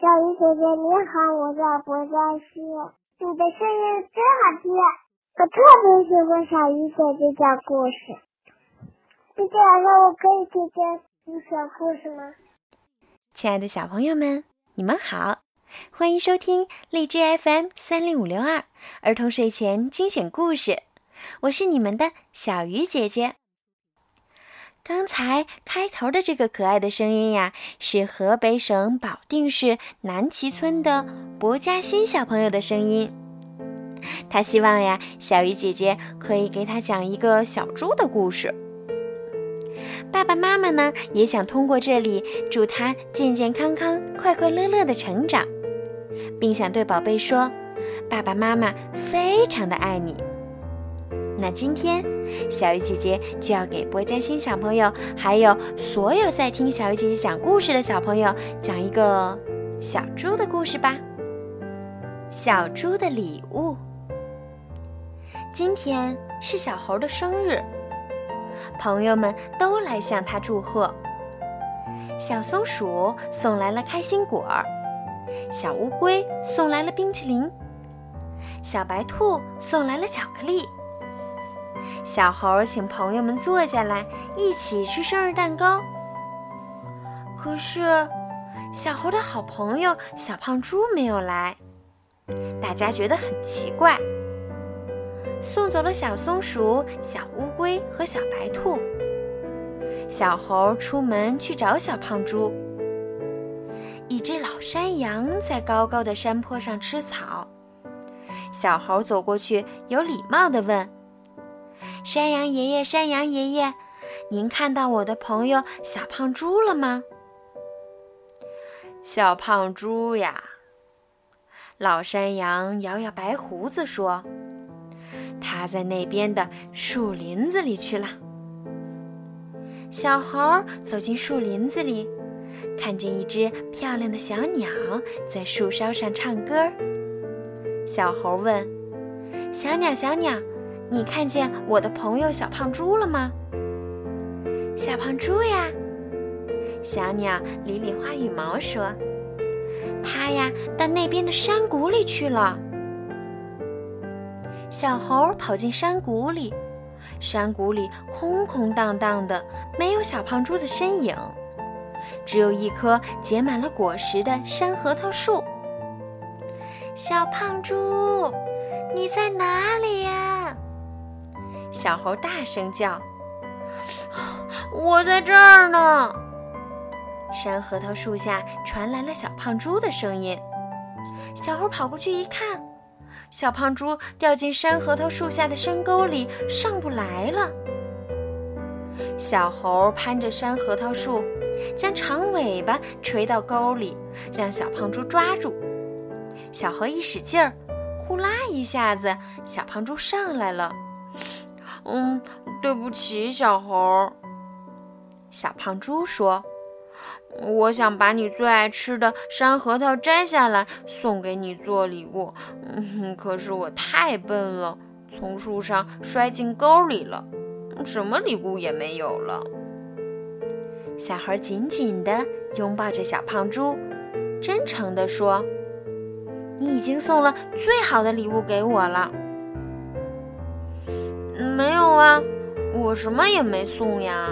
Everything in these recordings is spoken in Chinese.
小鱼姐姐你好，我叫博佳熙，你的声音真好听，我特别喜欢小鱼姐姐讲故事。今天晚上我可以听见你讲故事吗？亲爱的小朋友们，你们好，欢迎收听荔枝 FM 三零五六二儿童睡前精选故事，我是你们的小鱼姐姐。刚才开头的这个可爱的声音呀，是河北省保定市南齐村的博嘉欣小朋友的声音。他希望呀，小鱼姐姐可以给他讲一个小猪的故事。爸爸妈妈呢，也想通过这里祝他健健康康、快快乐乐的成长，并想对宝贝说：“爸爸妈妈非常的爱你。”那今天，小鱼姐姐就要给波加星小朋友，还有所有在听小鱼姐姐讲故事的小朋友，讲一个小猪的故事吧。小猪的礼物。今天是小猴的生日，朋友们都来向他祝贺。小松鼠送来了开心果，小乌龟送来了冰淇淋，小白兔送来了巧克力。小猴请朋友们坐下来一起吃生日蛋糕。可是，小猴的好朋友小胖猪没有来，大家觉得很奇怪。送走了小松鼠、小乌龟和小白兔，小猴出门去找小胖猪。一只老山羊在高高的山坡上吃草，小猴走过去，有礼貌地问。山羊爷爷，山羊爷爷，您看到我的朋友小胖猪了吗？小胖猪呀，老山羊摇摇白胡子说：“他在那边的树林子里去了。”小猴走进树林子里，看见一只漂亮的小鸟在树梢上唱歌。小猴问：“小鸟，小鸟。”你看见我的朋友小胖猪了吗？小胖猪呀，小鸟理理花羽毛说：“它呀，到那边的山谷里去了。”小猴跑进山谷里，山谷里空空荡荡的，没有小胖猪的身影，只有一棵结满了果实的山核桃树。小胖猪，你在哪里呀？小猴大声叫：“我在这儿呢！”山核桃树下传来了小胖猪的声音。小猴跑过去一看，小胖猪掉进山核桃树下的深沟里，上不来了。小猴攀着山核桃树，将长尾巴垂到沟里，让小胖猪抓住。小猴一使劲儿，呼啦一下子，小胖猪上来了。嗯，对不起，小猴。小胖猪说：“我想把你最爱吃的山核桃摘下来送给你做礼物，嗯，可是我太笨了，从树上摔进沟里了，什么礼物也没有了。”小猴紧紧地拥抱着小胖猪，真诚地说：“你已经送了最好的礼物给我了。”没有啊，我什么也没送呀。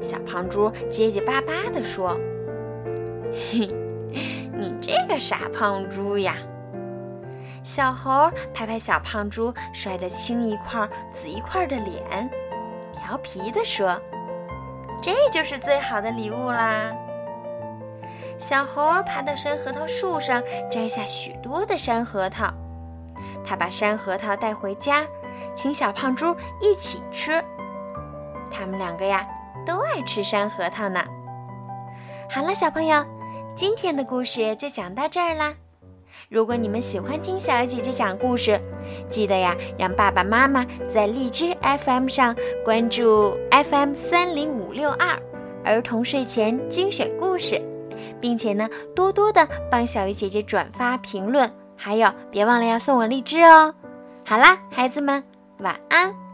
小胖猪结结巴巴地说：“嘿，你这个傻胖猪呀！”小猴拍拍小胖猪摔得青一块紫一块的脸，调皮地说：“这就是最好的礼物啦！”小猴爬到山核桃树上，摘下许多的山核桃，他把山核桃带回家。请小胖猪一起吃，他们两个呀都爱吃山核桃呢。好了，小朋友，今天的故事就讲到这儿啦。如果你们喜欢听小鱼姐姐讲故事，记得呀让爸爸妈妈在荔枝 FM 上关注 FM 三零五六二儿童睡前精选故事，并且呢多多的帮小鱼姐姐转发评论，还有别忘了要送我荔枝哦。好啦，孩子们。晚安。